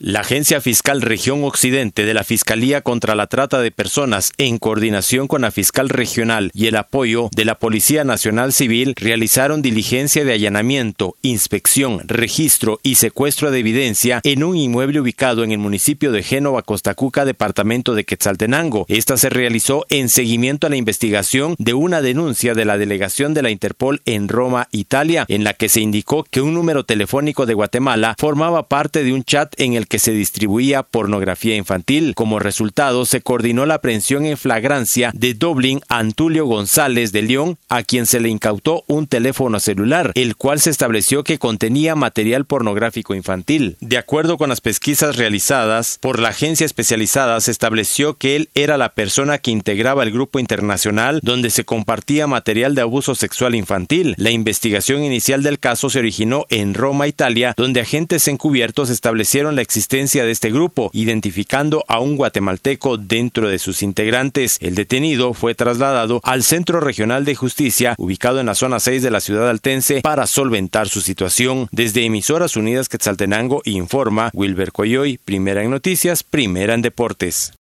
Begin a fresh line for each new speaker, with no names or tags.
La Agencia Fiscal Región Occidente de la Fiscalía contra la Trata de Personas, en coordinación con la Fiscal Regional y el apoyo de la Policía Nacional Civil, realizaron diligencia de allanamiento, inspección, registro y secuestro de evidencia en un inmueble ubicado en el municipio de Génova, Costacuca, departamento de Quetzaltenango. Esta se realizó en seguimiento a la investigación de una denuncia de la delegación de la Interpol en Roma, Italia, en la que se indicó que un número telefónico de Guatemala formaba parte de un chat en el que se distribuía pornografía infantil. Como resultado, se coordinó la aprehensión en flagrancia de Dublín Antulio González de León, a quien se le incautó un teléfono celular, el cual se estableció que contenía material pornográfico infantil. De acuerdo con las pesquisas realizadas por la agencia especializada, se estableció que él era la persona que integraba el grupo internacional donde se compartía material de abuso sexual infantil. La investigación inicial del caso se originó en Roma, Italia, donde agentes encubiertos establecieron la existencia existencia de este grupo, identificando a un guatemalteco dentro de sus integrantes. El detenido fue trasladado al Centro Regional de Justicia, ubicado en la zona 6 de la ciudad altense, para solventar su situación. Desde Emisoras Unidas Quetzaltenango informa Wilber Coyoy, primera en noticias, primera en deportes.